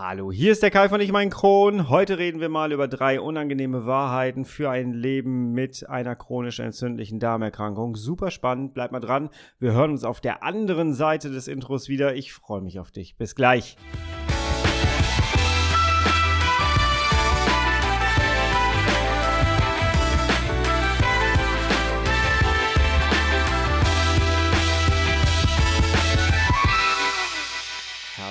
Hallo, hier ist der Kai von Ich mein Kron. Heute reden wir mal über drei unangenehme Wahrheiten für ein Leben mit einer chronisch entzündlichen Darmerkrankung. Super spannend, bleib mal dran. Wir hören uns auf der anderen Seite des Intros wieder. Ich freue mich auf dich. Bis gleich.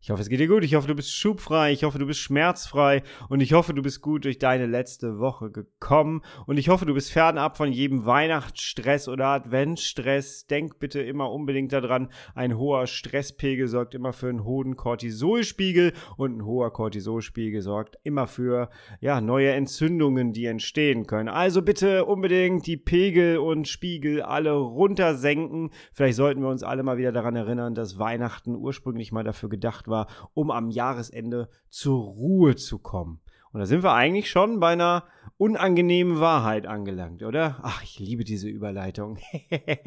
Ich hoffe, es geht dir gut. Ich hoffe, du bist schubfrei. Ich hoffe, du bist schmerzfrei. Und ich hoffe, du bist gut durch deine letzte Woche gekommen. Und ich hoffe, du bist fernab von jedem Weihnachtsstress oder Adventsstress. Denk bitte immer unbedingt daran, ein hoher Stresspegel sorgt immer für einen hohen Cortisolspiegel. Und ein hoher Cortisolspiegel sorgt immer für, ja, neue Entzündungen, die entstehen können. Also bitte unbedingt die Pegel und Spiegel alle runtersenken. Vielleicht sollten wir uns alle mal wieder daran erinnern, dass Weihnachten ursprünglich mal dafür gedacht war, um am Jahresende zur Ruhe zu kommen. Und da sind wir eigentlich schon bei einer unangenehmen Wahrheit angelangt, oder? Ach, ich liebe diese Überleitung.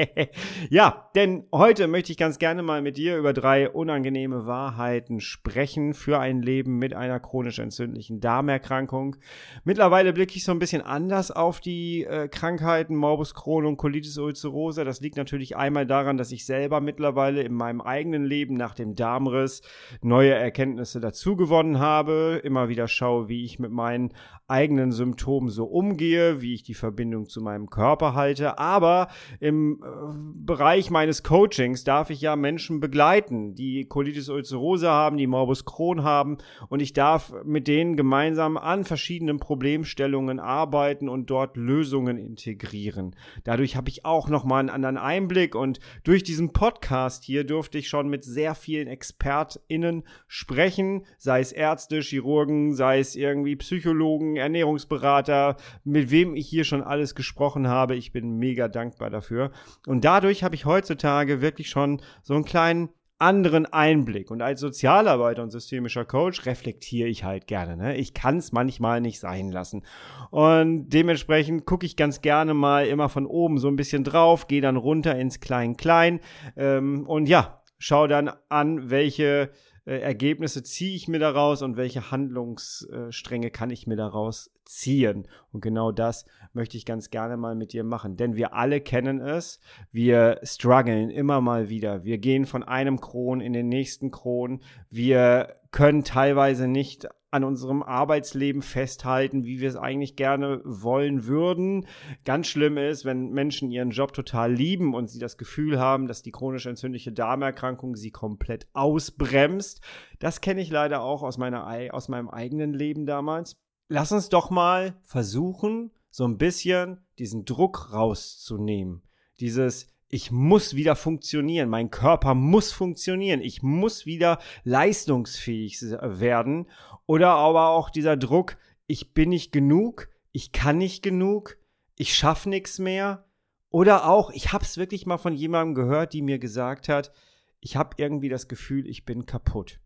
ja, denn heute möchte ich ganz gerne mal mit dir über drei unangenehme Wahrheiten sprechen für ein Leben mit einer chronisch entzündlichen Darmerkrankung. Mittlerweile blicke ich so ein bisschen anders auf die äh, Krankheiten Morbus Crohn und Colitis ulcerosa. Das liegt natürlich einmal daran, dass ich selber mittlerweile in meinem eigenen Leben nach dem Darmriss neue Erkenntnisse dazu gewonnen habe, immer wieder schaue, wie ich mit meinen eigenen Symptomen so umgehe, wie ich die Verbindung zu meinem Körper halte. Aber im äh, Bereich meines Coachings darf ich ja Menschen begleiten, die Colitis ulcerosa haben, die Morbus Crohn haben und ich darf mit denen gemeinsam an verschiedenen Problemstellungen arbeiten und dort Lösungen integrieren. Dadurch habe ich auch noch mal einen anderen Einblick und durch diesen Podcast hier durfte ich schon mit sehr vielen ExpertInnen sprechen, sei es Ärzte, Chirurgen, sei es irgendwie Psychologen, Ernährungsberater, mit wem ich hier schon alles gesprochen habe. Ich bin mega dankbar dafür. Und dadurch habe ich heutzutage wirklich schon so einen kleinen anderen Einblick. Und als Sozialarbeiter und systemischer Coach reflektiere ich halt gerne. Ne? Ich kann es manchmal nicht sein lassen. Und dementsprechend gucke ich ganz gerne mal immer von oben so ein bisschen drauf, gehe dann runter ins Klein-Klein ähm, und ja, schau dann an, welche äh, Ergebnisse ziehe ich mir daraus und welche Handlungsstränge kann ich mir daraus ziehen. Und genau das möchte ich ganz gerne mal mit dir machen. Denn wir alle kennen es. Wir strugglen immer mal wieder. Wir gehen von einem Kron in den nächsten Kron. Wir können teilweise nicht an unserem Arbeitsleben festhalten, wie wir es eigentlich gerne wollen würden. Ganz schlimm ist, wenn Menschen ihren Job total lieben und sie das Gefühl haben, dass die chronisch entzündliche Darmerkrankung sie komplett ausbremst. Das kenne ich leider auch aus, meiner, aus meinem eigenen Leben damals. Lass uns doch mal versuchen, so ein bisschen diesen Druck rauszunehmen. Dieses, ich muss wieder funktionieren, mein Körper muss funktionieren, ich muss wieder leistungsfähig werden. Oder aber auch dieser Druck, ich bin nicht genug, ich kann nicht genug, ich schaffe nichts mehr. Oder auch, ich habe es wirklich mal von jemandem gehört, die mir gesagt hat, ich habe irgendwie das Gefühl, ich bin kaputt.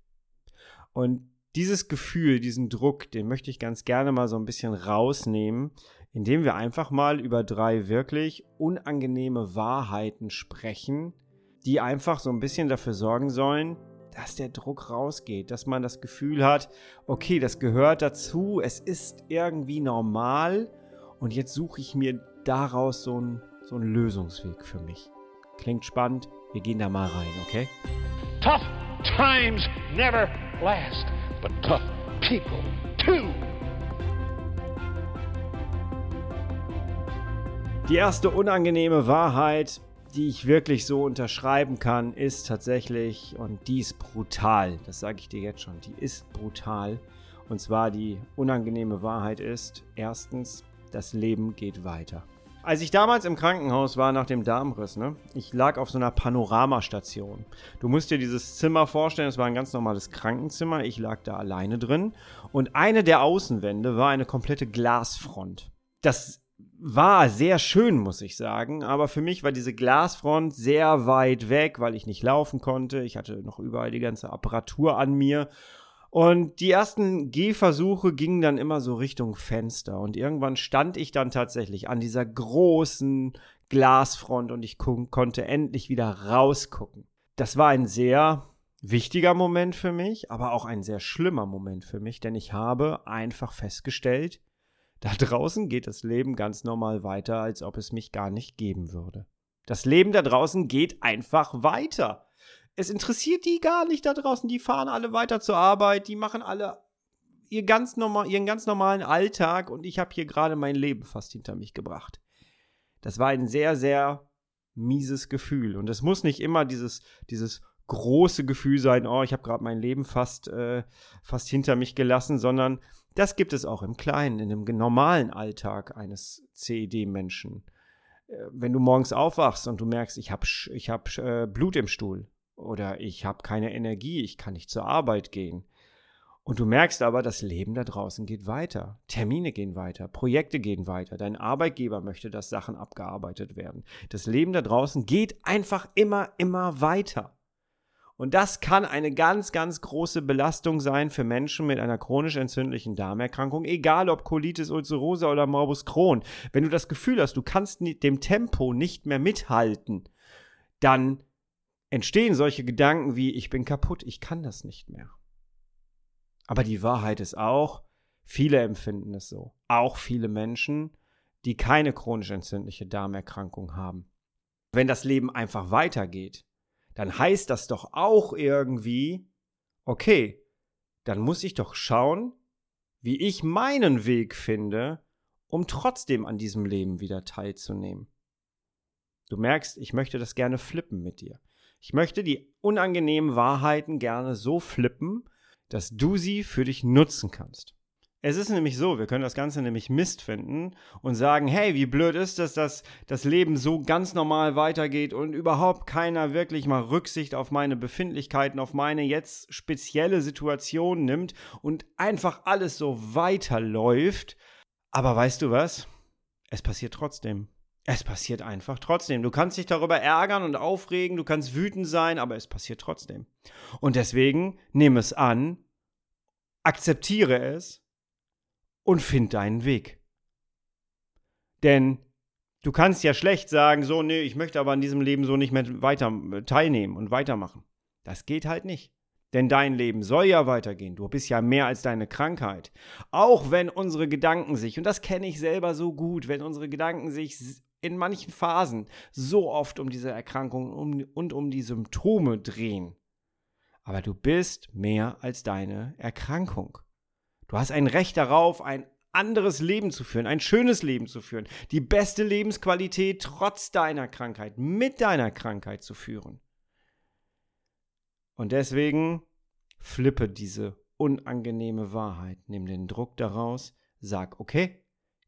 Und dieses Gefühl, diesen Druck, den möchte ich ganz gerne mal so ein bisschen rausnehmen, indem wir einfach mal über drei wirklich unangenehme Wahrheiten sprechen, die einfach so ein bisschen dafür sorgen sollen, dass der Druck rausgeht, dass man das Gefühl hat, okay, das gehört dazu, es ist irgendwie normal und jetzt suche ich mir daraus so einen, so einen Lösungsweg für mich. Klingt spannend, wir gehen da mal rein, okay? Tough times never last, but tough people Die erste unangenehme Wahrheit, die ich wirklich so unterschreiben kann, ist tatsächlich, und die ist brutal, das sage ich dir jetzt schon, die ist brutal. Und zwar die unangenehme Wahrheit ist, erstens, das Leben geht weiter. Als ich damals im Krankenhaus war nach dem Darmriss, ne, ich lag auf so einer Panoramastation. Du musst dir dieses Zimmer vorstellen, es war ein ganz normales Krankenzimmer, ich lag da alleine drin und eine der Außenwände war eine komplette Glasfront. Das war sehr schön, muss ich sagen. Aber für mich war diese Glasfront sehr weit weg, weil ich nicht laufen konnte. Ich hatte noch überall die ganze Apparatur an mir. Und die ersten Gehversuche gingen dann immer so Richtung Fenster. Und irgendwann stand ich dann tatsächlich an dieser großen Glasfront und ich konnte endlich wieder rausgucken. Das war ein sehr wichtiger Moment für mich, aber auch ein sehr schlimmer Moment für mich, denn ich habe einfach festgestellt, da draußen geht das Leben ganz normal weiter, als ob es mich gar nicht geben würde. Das Leben da draußen geht einfach weiter es interessiert die gar nicht da draußen. Die fahren alle weiter zur Arbeit, die machen alle ihr ganz normal, ihren ganz normalen Alltag und ich habe hier gerade mein Leben fast hinter mich gebracht. Das war ein sehr, sehr mieses Gefühl. Und es muss nicht immer dieses, dieses große Gefühl sein, oh, ich habe gerade mein Leben fast, äh, fast hinter mich gelassen, sondern das gibt es auch im Kleinen, in dem normalen Alltag eines CED-Menschen. Äh, wenn du morgens aufwachst und du merkst, ich habe ich hab, äh, Blut im Stuhl, oder ich habe keine Energie, ich kann nicht zur Arbeit gehen. Und du merkst aber, das Leben da draußen geht weiter. Termine gehen weiter, Projekte gehen weiter. Dein Arbeitgeber möchte, dass Sachen abgearbeitet werden. Das Leben da draußen geht einfach immer, immer weiter. Und das kann eine ganz, ganz große Belastung sein für Menschen mit einer chronisch entzündlichen Darmerkrankung, egal ob Colitis ulcerosa oder Morbus Crohn. Wenn du das Gefühl hast, du kannst dem Tempo nicht mehr mithalten, dann entstehen solche Gedanken wie, ich bin kaputt, ich kann das nicht mehr. Aber die Wahrheit ist auch, viele empfinden es so. Auch viele Menschen, die keine chronisch entzündliche Darmerkrankung haben. Wenn das Leben einfach weitergeht, dann heißt das doch auch irgendwie, okay, dann muss ich doch schauen, wie ich meinen Weg finde, um trotzdem an diesem Leben wieder teilzunehmen. Du merkst, ich möchte das gerne flippen mit dir. Ich möchte die unangenehmen Wahrheiten gerne so flippen, dass du sie für dich nutzen kannst. Es ist nämlich so, wir können das Ganze nämlich Mist finden und sagen, hey, wie blöd ist es, dass das Leben so ganz normal weitergeht und überhaupt keiner wirklich mal Rücksicht auf meine Befindlichkeiten, auf meine jetzt spezielle Situation nimmt und einfach alles so weiterläuft. Aber weißt du was? Es passiert trotzdem. Es passiert einfach trotzdem. Du kannst dich darüber ärgern und aufregen, du kannst wütend sein, aber es passiert trotzdem. Und deswegen nimm es an, akzeptiere es und find deinen Weg. Denn du kannst ja schlecht sagen, so, nee, ich möchte aber an diesem Leben so nicht mehr weiter äh, teilnehmen und weitermachen. Das geht halt nicht. Denn dein Leben soll ja weitergehen. Du bist ja mehr als deine Krankheit. Auch wenn unsere Gedanken sich, und das kenne ich selber so gut, wenn unsere Gedanken sich in manchen Phasen so oft um diese Erkrankung und um die Symptome drehen. Aber du bist mehr als deine Erkrankung. Du hast ein Recht darauf, ein anderes Leben zu führen, ein schönes Leben zu führen, die beste Lebensqualität trotz deiner Krankheit, mit deiner Krankheit zu führen. Und deswegen flippe diese unangenehme Wahrheit, nimm den Druck daraus, sag, okay,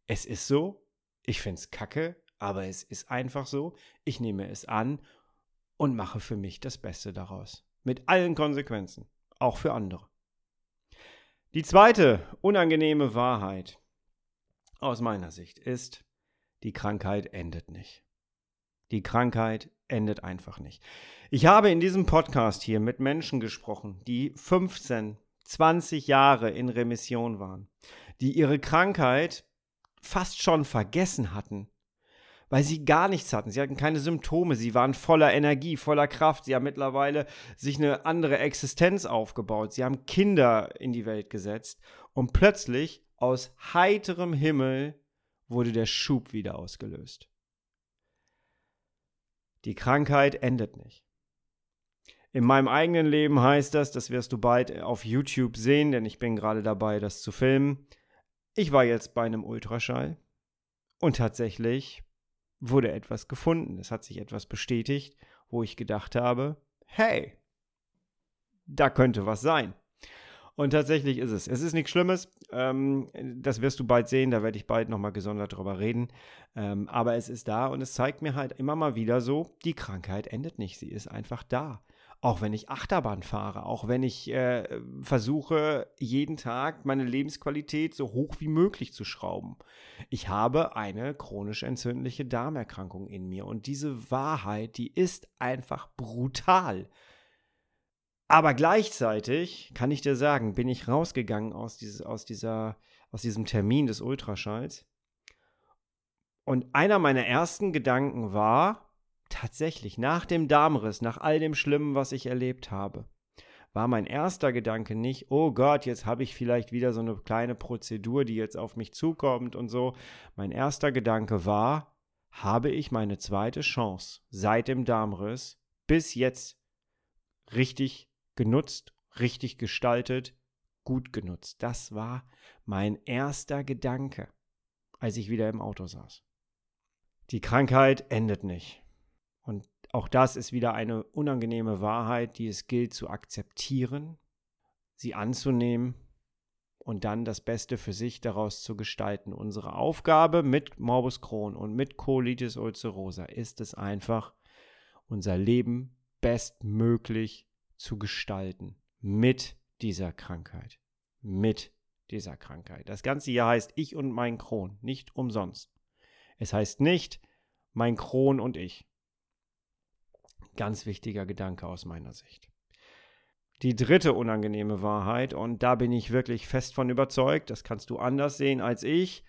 es ist so, ich find's kacke, aber es ist einfach so, ich nehme es an und mache für mich das Beste daraus. Mit allen Konsequenzen, auch für andere. Die zweite unangenehme Wahrheit aus meiner Sicht ist, die Krankheit endet nicht. Die Krankheit endet einfach nicht. Ich habe in diesem Podcast hier mit Menschen gesprochen, die 15, 20 Jahre in Remission waren, die ihre Krankheit fast schon vergessen hatten, weil sie gar nichts hatten. Sie hatten keine Symptome, sie waren voller Energie, voller Kraft. Sie haben mittlerweile sich eine andere Existenz aufgebaut. Sie haben Kinder in die Welt gesetzt und plötzlich aus heiterem Himmel wurde der Schub wieder ausgelöst. Die Krankheit endet nicht. In meinem eigenen Leben heißt das, das wirst du bald auf YouTube sehen, denn ich bin gerade dabei, das zu filmen. Ich war jetzt bei einem Ultraschall und tatsächlich wurde etwas gefunden. Es hat sich etwas bestätigt, wo ich gedacht habe, hey, da könnte was sein. Und tatsächlich ist es. Es ist nichts Schlimmes. Ähm, das wirst du bald sehen. Da werde ich bald nochmal gesondert drüber reden. Ähm, aber es ist da und es zeigt mir halt immer mal wieder so, die Krankheit endet nicht. Sie ist einfach da. Auch wenn ich Achterbahn fahre, auch wenn ich äh, versuche, jeden Tag meine Lebensqualität so hoch wie möglich zu schrauben. Ich habe eine chronisch entzündliche Darmerkrankung in mir und diese Wahrheit, die ist einfach brutal. Aber gleichzeitig kann ich dir sagen, bin ich rausgegangen aus, dieses, aus, dieser, aus diesem Termin des Ultraschalls. Und einer meiner ersten Gedanken war, tatsächlich nach dem Darmriss, nach all dem Schlimmen, was ich erlebt habe, war mein erster Gedanke nicht, oh Gott, jetzt habe ich vielleicht wieder so eine kleine Prozedur, die jetzt auf mich zukommt und so. Mein erster Gedanke war, habe ich meine zweite Chance seit dem Darmriss bis jetzt richtig genutzt, richtig gestaltet, gut genutzt. Das war mein erster Gedanke, als ich wieder im Auto saß. Die Krankheit endet nicht. Und auch das ist wieder eine unangenehme Wahrheit, die es gilt zu akzeptieren, sie anzunehmen und dann das Beste für sich daraus zu gestalten. Unsere Aufgabe mit Morbus Crohn und mit Colitis ulcerosa ist es einfach, unser Leben bestmöglich zu gestalten mit dieser Krankheit. Mit dieser Krankheit. Das Ganze hier heißt Ich und mein Kron, nicht umsonst. Es heißt nicht mein Kron und ich. Ganz wichtiger Gedanke aus meiner Sicht. Die dritte unangenehme Wahrheit, und da bin ich wirklich fest von überzeugt, das kannst du anders sehen als ich,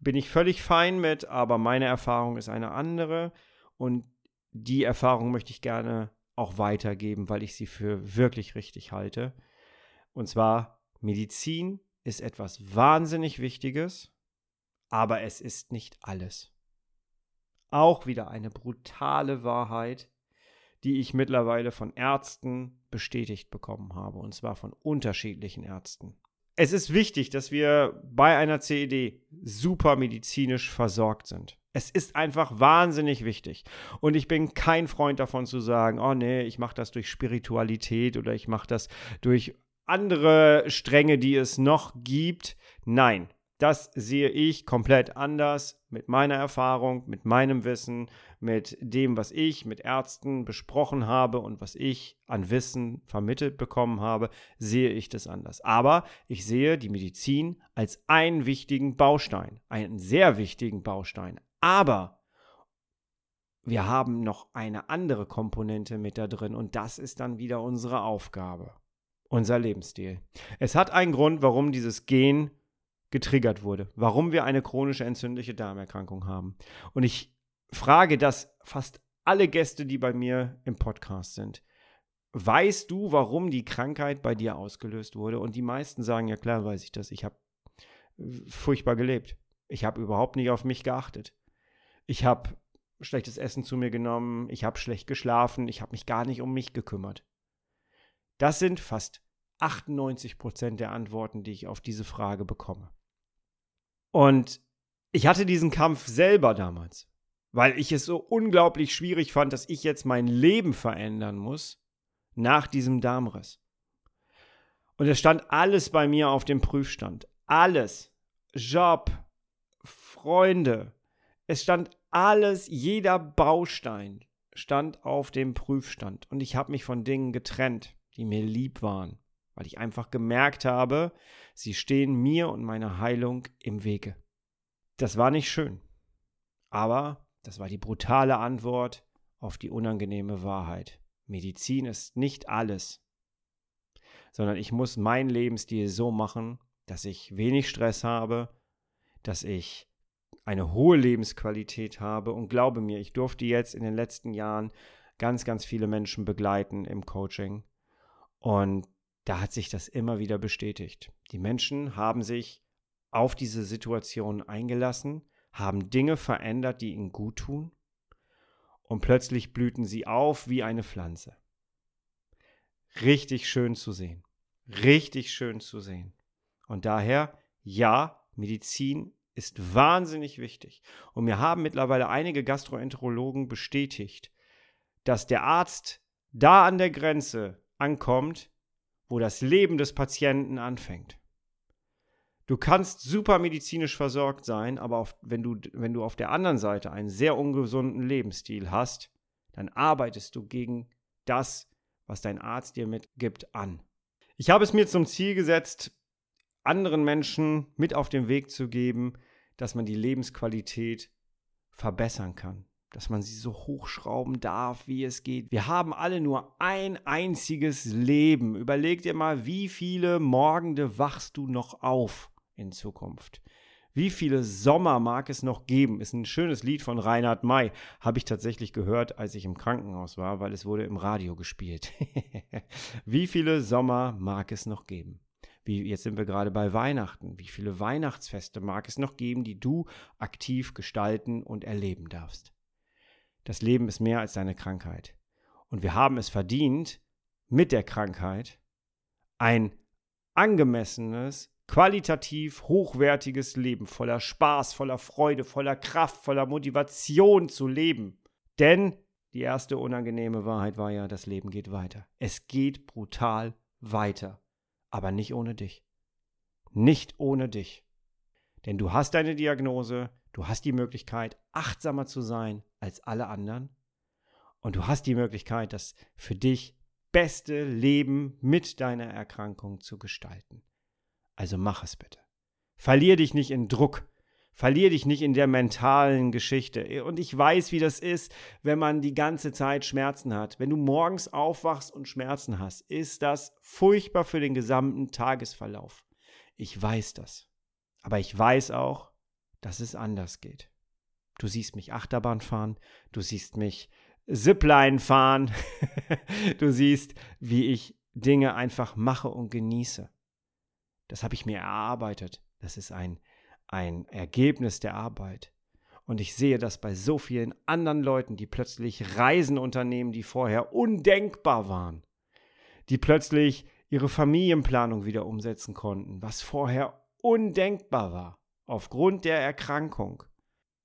bin ich völlig fein mit, aber meine Erfahrung ist eine andere und die Erfahrung möchte ich gerne auch weitergeben, weil ich sie für wirklich richtig halte. Und zwar, Medizin ist etwas wahnsinnig Wichtiges, aber es ist nicht alles. Auch wieder eine brutale Wahrheit, die ich mittlerweile von Ärzten bestätigt bekommen habe, und zwar von unterschiedlichen Ärzten. Es ist wichtig, dass wir bei einer CED super medizinisch versorgt sind. Es ist einfach wahnsinnig wichtig. Und ich bin kein Freund davon zu sagen, oh nee, ich mache das durch Spiritualität oder ich mache das durch andere Stränge, die es noch gibt. Nein, das sehe ich komplett anders mit meiner Erfahrung, mit meinem Wissen, mit dem, was ich mit Ärzten besprochen habe und was ich an Wissen vermittelt bekommen habe, sehe ich das anders. Aber ich sehe die Medizin als einen wichtigen Baustein, einen sehr wichtigen Baustein. Aber wir haben noch eine andere Komponente mit da drin und das ist dann wieder unsere Aufgabe, unser Lebensstil. Es hat einen Grund, warum dieses Gen getriggert wurde, warum wir eine chronische entzündliche Darmerkrankung haben. Und ich frage das fast alle Gäste, die bei mir im Podcast sind. Weißt du, warum die Krankheit bei dir ausgelöst wurde? Und die meisten sagen, ja klar, weiß ich das. Ich habe furchtbar gelebt. Ich habe überhaupt nicht auf mich geachtet. Ich habe schlechtes Essen zu mir genommen. Ich habe schlecht geschlafen. Ich habe mich gar nicht um mich gekümmert. Das sind fast 98 Prozent der Antworten, die ich auf diese Frage bekomme. Und ich hatte diesen Kampf selber damals, weil ich es so unglaublich schwierig fand, dass ich jetzt mein Leben verändern muss nach diesem Darmriss. Und es stand alles bei mir auf dem Prüfstand. Alles. Job, Freunde. Es stand alles, jeder Baustein stand auf dem Prüfstand. Und ich habe mich von Dingen getrennt, die mir lieb waren weil ich einfach gemerkt habe, sie stehen mir und meiner Heilung im Wege. Das war nicht schön, aber das war die brutale Antwort auf die unangenehme Wahrheit. Medizin ist nicht alles, sondern ich muss meinen Lebensstil so machen, dass ich wenig Stress habe, dass ich eine hohe Lebensqualität habe und glaube mir, ich durfte jetzt in den letzten Jahren ganz, ganz viele Menschen begleiten im Coaching und da hat sich das immer wieder bestätigt. Die Menschen haben sich auf diese Situation eingelassen, haben Dinge verändert, die ihnen gut tun, und plötzlich blühten sie auf wie eine Pflanze. Richtig schön zu sehen. Richtig schön zu sehen. Und daher, ja, Medizin ist wahnsinnig wichtig. Und mir haben mittlerweile einige Gastroenterologen bestätigt, dass der Arzt da an der Grenze ankommt, wo das Leben des Patienten anfängt. Du kannst super medizinisch versorgt sein, aber auf, wenn, du, wenn du auf der anderen Seite einen sehr ungesunden Lebensstil hast, dann arbeitest du gegen das, was dein Arzt dir mitgibt, an. Ich habe es mir zum Ziel gesetzt, anderen Menschen mit auf den Weg zu geben, dass man die Lebensqualität verbessern kann, dass man sie so hochschrauben darf, wie es geht. Wir haben alle nur ein einziges Leben. Überleg dir mal, wie viele Morgende wachst du noch auf in Zukunft? Wie viele Sommer mag es noch geben? Ist ein schönes Lied von Reinhard May. Habe ich tatsächlich gehört, als ich im Krankenhaus war, weil es wurde im Radio gespielt. Wie viele Sommer mag es noch geben? Wie, jetzt sind wir gerade bei Weihnachten. Wie viele Weihnachtsfeste mag es noch geben, die du aktiv gestalten und erleben darfst? Das Leben ist mehr als deine Krankheit. Und wir haben es verdient, mit der Krankheit ein angemessenes, qualitativ hochwertiges Leben voller Spaß, voller Freude, voller Kraft, voller Motivation zu leben. Denn die erste unangenehme Wahrheit war ja, das Leben geht weiter. Es geht brutal weiter aber nicht ohne dich. Nicht ohne dich. Denn du hast deine Diagnose, du hast die Möglichkeit, achtsamer zu sein als alle anderen und du hast die Möglichkeit, das für dich beste Leben mit deiner Erkrankung zu gestalten. Also mach es bitte. Verlier dich nicht in Druck, Verlier dich nicht in der mentalen Geschichte. Und ich weiß, wie das ist, wenn man die ganze Zeit Schmerzen hat. Wenn du morgens aufwachst und Schmerzen hast, ist das furchtbar für den gesamten Tagesverlauf. Ich weiß das. Aber ich weiß auch, dass es anders geht. Du siehst mich Achterbahn fahren, du siehst mich Zipline fahren, du siehst, wie ich Dinge einfach mache und genieße. Das habe ich mir erarbeitet. Das ist ein ein Ergebnis der Arbeit. Und ich sehe das bei so vielen anderen Leuten, die plötzlich Reisen unternehmen, die vorher undenkbar waren, die plötzlich ihre Familienplanung wieder umsetzen konnten, was vorher undenkbar war, aufgrund der Erkrankung.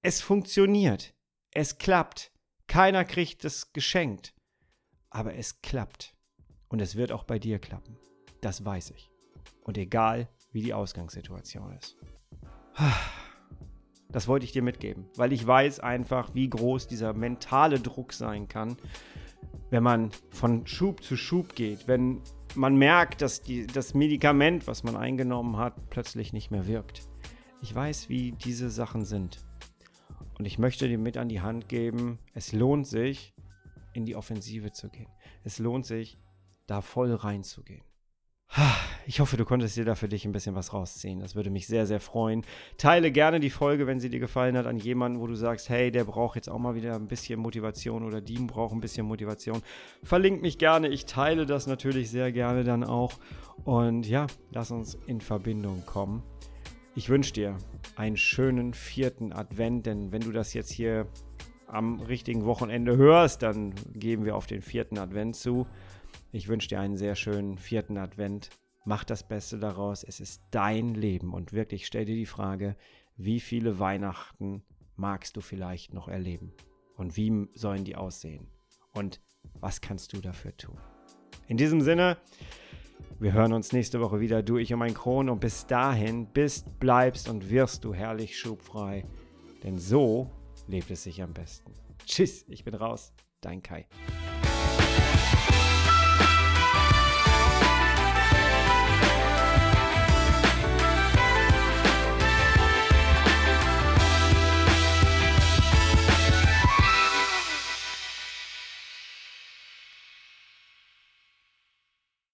Es funktioniert, es klappt, keiner kriegt es geschenkt, aber es klappt. Und es wird auch bei dir klappen, das weiß ich. Und egal, wie die Ausgangssituation ist. Das wollte ich dir mitgeben, weil ich weiß einfach, wie groß dieser mentale Druck sein kann, wenn man von Schub zu Schub geht, wenn man merkt, dass die, das Medikament, was man eingenommen hat, plötzlich nicht mehr wirkt. Ich weiß, wie diese Sachen sind. Und ich möchte dir mit an die Hand geben, es lohnt sich, in die Offensive zu gehen. Es lohnt sich, da voll reinzugehen. Ich hoffe, du konntest dir da für dich ein bisschen was rausziehen. Das würde mich sehr, sehr freuen. Teile gerne die Folge, wenn sie dir gefallen hat, an jemanden, wo du sagst, hey, der braucht jetzt auch mal wieder ein bisschen Motivation oder die braucht ein bisschen Motivation. Verlink mich gerne. Ich teile das natürlich sehr gerne dann auch. Und ja, lass uns in Verbindung kommen. Ich wünsche dir einen schönen vierten Advent, denn wenn du das jetzt hier am richtigen Wochenende hörst, dann geben wir auf den vierten Advent zu. Ich wünsche dir einen sehr schönen vierten Advent. Mach das Beste daraus. Es ist dein Leben. Und wirklich stell dir die Frage, wie viele Weihnachten magst du vielleicht noch erleben? Und wie sollen die aussehen? Und was kannst du dafür tun? In diesem Sinne, wir hören uns nächste Woche wieder, du, ich und mein Kron. Und bis dahin bist, bleibst und wirst du herrlich schubfrei. Denn so lebt es sich am besten. Tschüss, ich bin raus. Dein Kai.